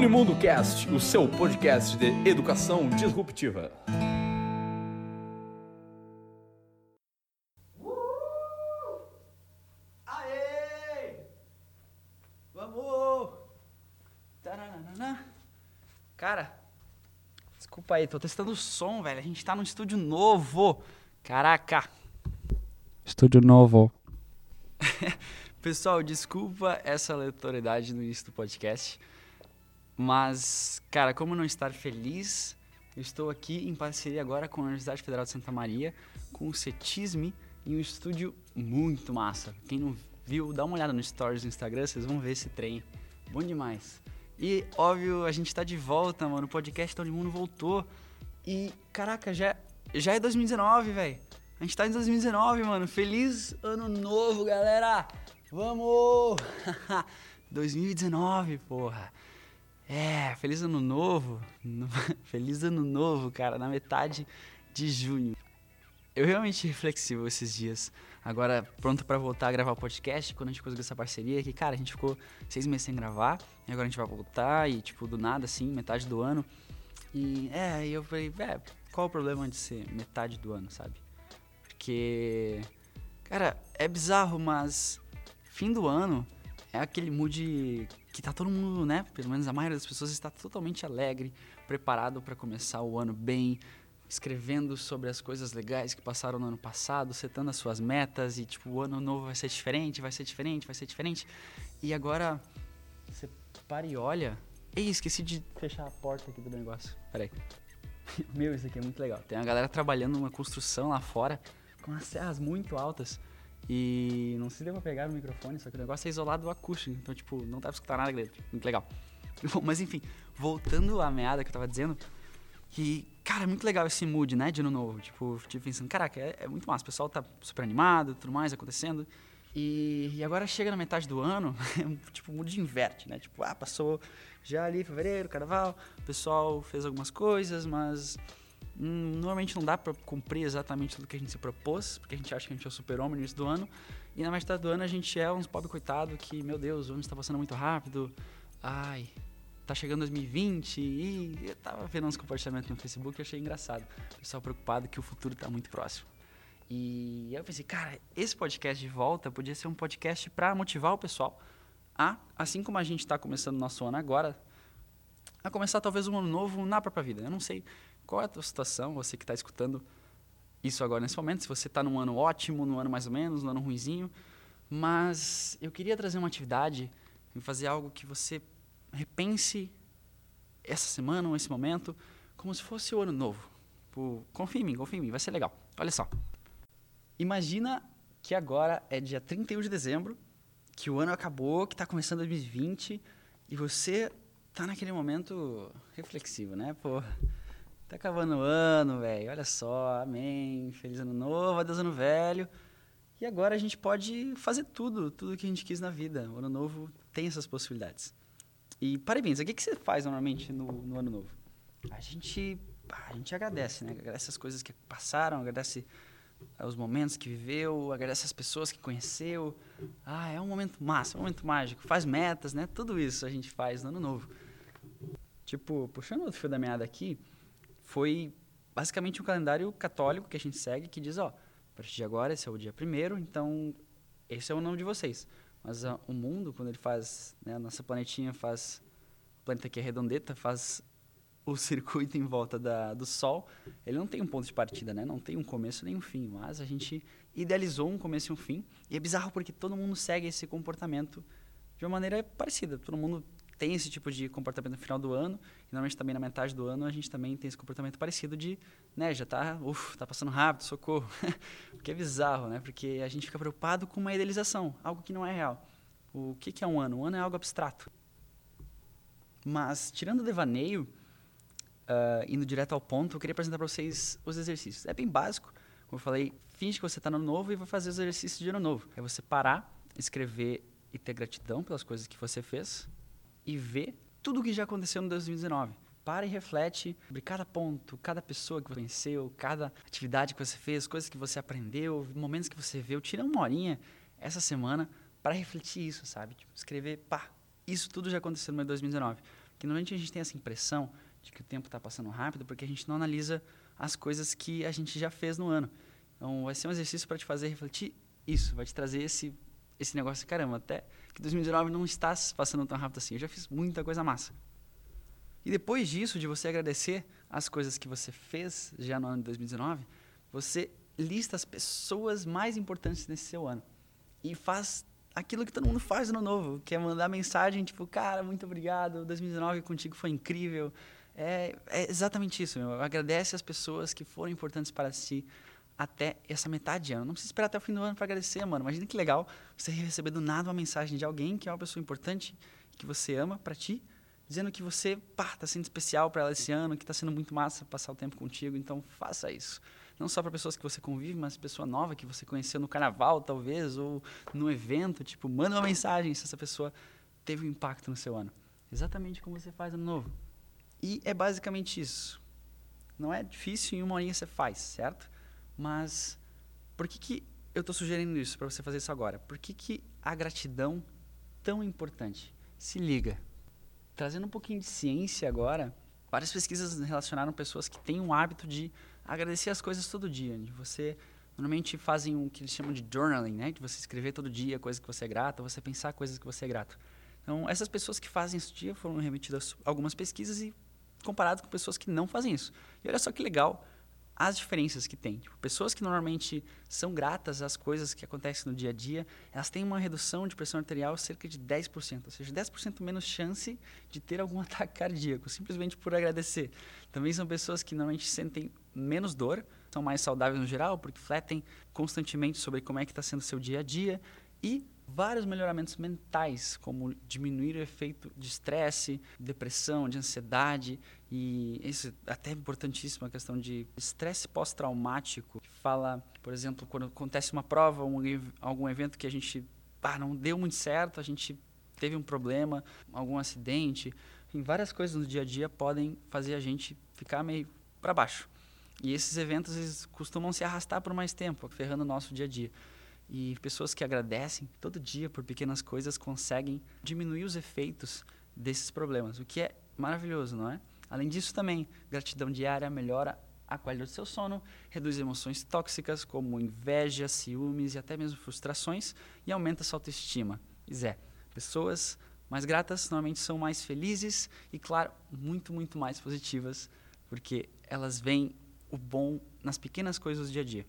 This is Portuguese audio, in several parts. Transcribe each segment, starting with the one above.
Unimundo Cast, o seu podcast de educação disruptiva. Aê! Vamos! Taranana. Cara, desculpa aí, tô testando o som, velho. A gente tá num estúdio novo. Caraca! Estúdio novo. Pessoal, desculpa essa aleatoriedade no início do podcast. Mas, cara, como não estar feliz, eu estou aqui em parceria agora com a Universidade Federal de Santa Maria, com o CETISME, em um estúdio muito massa. Quem não viu, dá uma olhada no stories do Instagram, vocês vão ver esse trem. Bom demais. E, óbvio, a gente tá de volta, mano. O podcast Todo Mundo voltou. E, caraca, já, já é 2019, velho. A gente tá em 2019, mano. Feliz ano novo, galera! Vamos! 2019, porra. É, feliz ano novo. feliz ano novo, cara, na metade de junho. Eu realmente reflexivo esses dias. Agora, pronto para voltar a gravar o podcast, quando a gente conseguiu essa parceria, que, cara, a gente ficou seis meses sem gravar, e agora a gente vai voltar, e, tipo, do nada, assim, metade do ano. E, é, e eu falei, é, qual o problema de ser metade do ano, sabe? Porque, cara, é bizarro, mas fim do ano é aquele mood que tá todo mundo, né? Pelo menos a maioria das pessoas está totalmente alegre, preparado para começar o ano bem, escrevendo sobre as coisas legais que passaram no ano passado, setando as suas metas e tipo, o ano novo vai ser diferente, vai ser diferente, vai ser diferente. E agora você para e olha. Ei, esqueci de fechar a porta aqui do negócio. Peraí. Meu, isso aqui é muito legal. Tem uma galera trabalhando numa construção lá fora com as serras muito altas. E não sei se deu pra pegar no microfone, só que o negócio é isolado do acústico. Então, tipo, não dá pra escutar nada dele. Muito legal. Bom, mas enfim, voltando à meada que eu tava dizendo, que, cara, é muito legal esse mood, né, de ano novo. Tipo, tipo pensando, caraca, é, é muito massa. O pessoal tá super animado, tudo mais acontecendo. E, e agora chega na metade do ano, tipo, o mood inverte, né? Tipo, ah, passou já ali fevereiro, carnaval, o pessoal fez algumas coisas, mas normalmente não dá para cumprir exatamente tudo que a gente se propôs, porque a gente acha que a gente é o super-homem no início do ano. E na metade do ano a gente é uns pobre coitado que, meu Deus, o ano está passando muito rápido. Ai, tá chegando 2020 e eu tava vendo uns compartilhamentos no Facebook e achei engraçado. O pessoal preocupado que o futuro tá muito próximo. E eu pensei, cara, esse podcast de volta podia ser um podcast para motivar o pessoal a, assim como a gente está começando nosso ano agora, a começar talvez um ano novo na própria vida. Eu não sei qual é a tua situação, você que está escutando isso agora nesse momento, se você está num ano ótimo, num ano mais ou menos, num ano ruizinho, mas eu queria trazer uma atividade e fazer algo que você repense essa semana ou esse momento como se fosse o ano novo. Pô, confia em mim, confia em mim, vai ser legal. Olha só. Imagina que agora é dia 31 de dezembro, que o ano acabou, que está começando 2020 e você tá naquele momento reflexivo, né? Pô, tá acabando o ano, velho. Olha só, amém. Feliz ano novo, adeus ano velho. E agora a gente pode fazer tudo, tudo que a gente quis na vida. O ano novo tem essas possibilidades. E parabéns, o que, que você faz normalmente no, no ano novo? A gente, a gente agradece, né? Agradece as coisas que passaram, agradece os momentos que viveu, agradece as pessoas que conheceu. Ah, é um momento massa, um momento mágico. Faz metas, né? Tudo isso a gente faz no ano novo. Tipo, puxando outro fio da meada aqui, foi basicamente um calendário católico que a gente segue que diz, ó, a partir de agora esse é o dia primeiro, então esse é o nome de vocês. Mas uh, o mundo, quando ele faz, né, a nossa planetinha faz, planeta aqui é redondeta, faz o circuito em volta da, do Sol, ele não tem um ponto de partida, né? Não tem um começo nem um fim, mas a gente idealizou um começo e um fim. E é bizarro porque todo mundo segue esse comportamento de uma maneira parecida. Todo mundo tem esse tipo de comportamento no final do ano, e normalmente também na metade do ano a gente também tem esse comportamento parecido de, né, já tá, uf, tá passando rápido, socorro. porque é bizarro, né? Porque a gente fica preocupado com uma idealização, algo que não é real. O que, que é um ano? Um ano é algo abstrato. Mas, tirando o devaneio, uh, indo direto ao ponto, eu queria apresentar para vocês os exercícios. É bem básico, como eu falei, finge que você está no novo e vai fazer os exercícios de ano novo. É você parar, escrever e ter gratidão pelas coisas que você fez e ver tudo o que já aconteceu no 2019. Para e reflete sobre cada ponto, cada pessoa que você conheceu, cada atividade que você fez, coisas que você aprendeu, momentos que você viu. Tira uma horinha essa semana para refletir isso, sabe? Tipo, escrever, pá, isso tudo já aconteceu no 2019. que normalmente a gente tem essa impressão de que o tempo está passando rápido porque a gente não analisa as coisas que a gente já fez no ano. Então, vai ser um exercício para te fazer refletir isso, vai te trazer esse, esse negócio, caramba, até que 2019 não está se passando tão rápido assim. Eu já fiz muita coisa massa. E depois disso, de você agradecer as coisas que você fez já no ano de 2019, você lista as pessoas mais importantes nesse seu ano. E faz aquilo que todo mundo faz no novo, que é mandar mensagem tipo, cara, muito obrigado, 2019 contigo foi incrível. É, é exatamente isso, meu. Agradece as pessoas que foram importantes para si até essa metade de ano. Não precisa esperar até o fim do ano para agradecer, mano. Imagina que legal você receber do nada uma mensagem de alguém que é uma pessoa importante, que você ama para ti, dizendo que você, pá, tá sendo especial para ela esse ano, que está sendo muito massa passar o tempo contigo. Então, faça isso. Não só para pessoas que você convive, mas pessoa nova que você conheceu no carnaval, talvez, ou no evento. Tipo, manda uma mensagem se essa pessoa teve um impacto no seu ano. Exatamente como você faz ano novo. E é basicamente isso. Não é difícil, em uma horinha você faz, certo? Mas por que, que eu estou sugerindo isso para você fazer isso agora? Por que, que a gratidão tão importante? Se liga. Trazendo um pouquinho de ciência agora, várias pesquisas relacionaram pessoas que têm um hábito de agradecer as coisas todo dia. De você normalmente fazem o que eles chamam de journaling, né? De você escrever todo dia coisas que você é grato, você pensar coisas que você é grato. Então, essas pessoas que fazem isso dia foram remetidas algumas pesquisas e comparado com pessoas que não fazem isso. E olha só que legal as diferenças que tem. Tipo, pessoas que normalmente são gratas às coisas que acontecem no dia a dia, elas têm uma redução de pressão arterial cerca de 10%, ou seja, 10% menos chance de ter algum ataque cardíaco, simplesmente por agradecer. Também são pessoas que normalmente sentem menos dor, são mais saudáveis no geral, porque fletem constantemente sobre como é que está sendo seu dia a dia e vários melhoramentos mentais, como diminuir o efeito de estresse, depressão, de ansiedade e isso é até importantíssimo a questão de estresse pós-traumático. Fala, por exemplo, quando acontece uma prova, um, algum evento que a gente ah, não deu muito certo, a gente teve um problema, algum acidente, várias coisas no dia a dia podem fazer a gente ficar meio para baixo. E esses eventos eles costumam se arrastar por mais tempo, ferrando o nosso dia a dia. E pessoas que agradecem todo dia por pequenas coisas conseguem diminuir os efeitos desses problemas, o que é maravilhoso, não é? Além disso, também, gratidão diária melhora a qualidade do seu sono, reduz emoções tóxicas como inveja, ciúmes e até mesmo frustrações e aumenta sua autoestima. Pois é, pessoas mais gratas normalmente são mais felizes e, claro, muito, muito mais positivas, porque elas veem o bom nas pequenas coisas do dia a dia.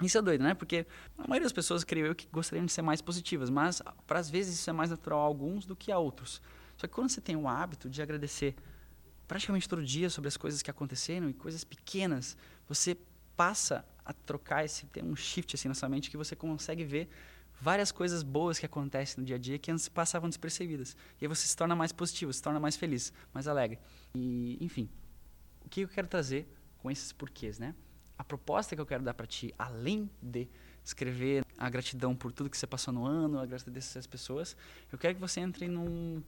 Isso é doido, né? Porque a maioria das pessoas, creio eu, que gostariam de ser mais positivas, mas para às vezes isso é mais natural a alguns do que a outros. Só que quando você tem o hábito de agradecer praticamente todo dia sobre as coisas que aconteceram e coisas pequenas, você passa a trocar esse tem um shift assim na sua mente que você consegue ver várias coisas boas que acontecem no dia a dia que antes passavam despercebidas. E aí você se torna mais positivo, se torna mais feliz, mais alegre. E, enfim, o que eu quero trazer com esses porquês, né? A proposta que eu quero dar para ti, além de escrever a gratidão por tudo que você passou no ano, agradecer as pessoas, eu quero que você entre num,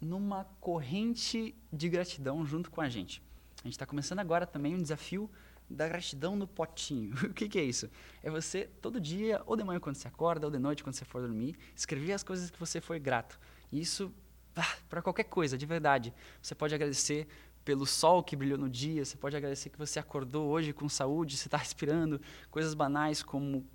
numa corrente de gratidão junto com a gente. A gente está começando agora também um desafio da gratidão no potinho. o que, que, é isso? É você, todo dia, ou de manhã quando você acorda, ou de noite quando você for dormir, escrever as coisas que você foi grato. E isso, ah, para qualquer coisa, de verdade. Você pode agradecer pelo sol que brilhou no dia, você pode agradecer que você acordou hoje com saúde, você está respirando, coisas banais como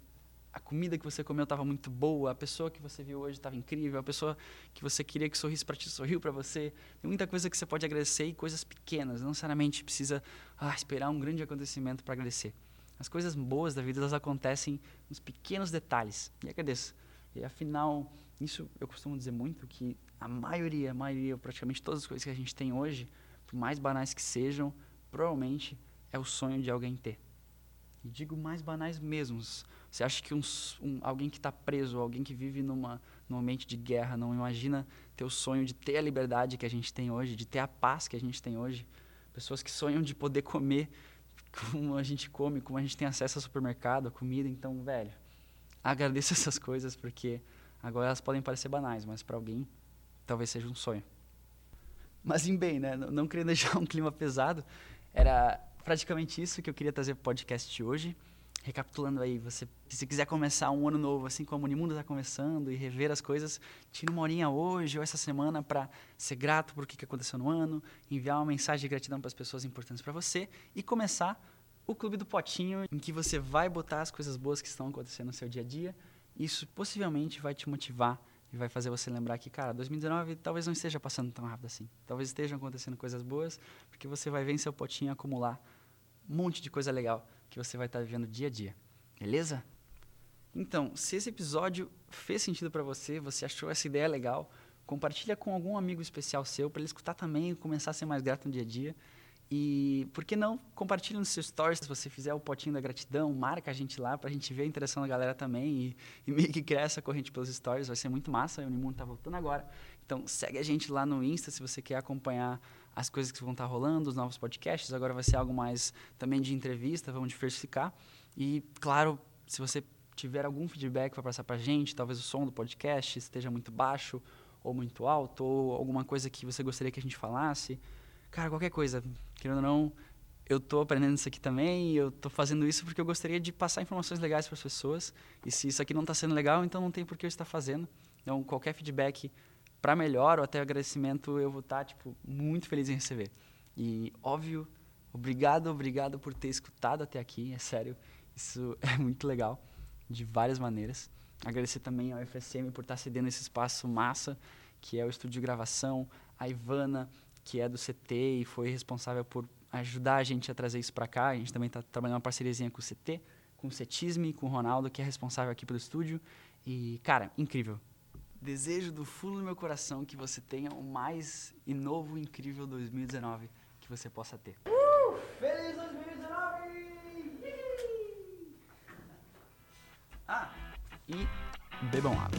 a comida que você comeu estava muito boa, a pessoa que você viu hoje estava incrível, a pessoa que você queria que sorrisse para ti sorriu para você. Tem muita coisa que você pode agradecer e coisas pequenas, não necessariamente precisa ah, esperar um grande acontecimento para agradecer. As coisas boas da vida elas acontecem nos pequenos detalhes. E agradeço. E afinal, isso eu costumo dizer muito que a maioria, a maioria, praticamente todas as coisas que a gente tem hoje, por mais banais que sejam, provavelmente é o sonho de alguém ter. E digo mais banais mesmos. Você acha que um, um, alguém que está preso, alguém que vive numa, num ambiente de guerra, não imagina ter o sonho de ter a liberdade que a gente tem hoje, de ter a paz que a gente tem hoje? Pessoas que sonham de poder comer como a gente come, como a gente tem acesso ao supermercado, a comida. Então, velho, agradeça essas coisas porque agora elas podem parecer banais, mas para alguém talvez seja um sonho. Mas em bem, né? Não, não querendo deixar um clima pesado, era praticamente isso que eu queria trazer para o podcast hoje. recapitulando aí, você, se quiser começar um ano novo, assim como o Unimundo está começando, e rever as coisas, tira uma horinha hoje ou essa semana para ser grato por o que aconteceu no ano, enviar uma mensagem de gratidão para as pessoas importantes para você e começar o Clube do Potinho, em que você vai botar as coisas boas que estão acontecendo no seu dia a dia. Isso possivelmente vai te motivar e vai fazer você lembrar que, cara, 2019 talvez não esteja passando tão rápido assim. Talvez estejam acontecendo coisas boas, porque você vai ver em seu potinho acumular um monte de coisa legal que você vai estar vivendo dia a dia. Beleza? Então, se esse episódio fez sentido para você, você achou essa ideia legal, compartilha com algum amigo especial seu para ele escutar também e começar a ser mais grato no dia a dia. E por que não compartilha nos seus stories se você fizer o potinho da gratidão, marca a gente lá para a gente ver a interação da galera também e, e meio que criar essa corrente pelos stories, vai ser muito massa. O Unimundo tá voltando agora. Então segue a gente lá no Insta se você quer acompanhar as coisas que vão estar tá rolando, os novos podcasts. Agora vai ser algo mais também de entrevista, vamos diversificar. E claro, se você tiver algum feedback para passar para a gente, talvez o som do podcast esteja muito baixo ou muito alto, ou alguma coisa que você gostaria que a gente falasse, cara, qualquer coisa, querendo ou não, eu tô aprendendo isso aqui também, eu tô fazendo isso porque eu gostaria de passar informações legais para as pessoas. E se isso aqui não está sendo legal, então não tem por que eu estar fazendo. Então, qualquer feedback para melhor ou até agradecimento, eu vou estar tá, tipo muito feliz em receber. E óbvio, obrigado, obrigado por ter escutado até aqui, é sério. Isso é muito legal de várias maneiras. Agradecer também ao FSM por estar tá cedendo esse espaço massa, que é o estúdio de gravação, a Ivana, que é do CT e foi responsável por ajudar a gente a trazer isso para cá. A gente também está trabalhando uma parceriazinha com o CT, com o CETISME, com o Ronaldo, que é responsável aqui pelo estúdio. E, cara, incrível. Desejo do fundo do meu coração que você tenha o mais e novo incrível 2019 que você possa ter. Uh! Feliz 2019! Ah, e bebam água.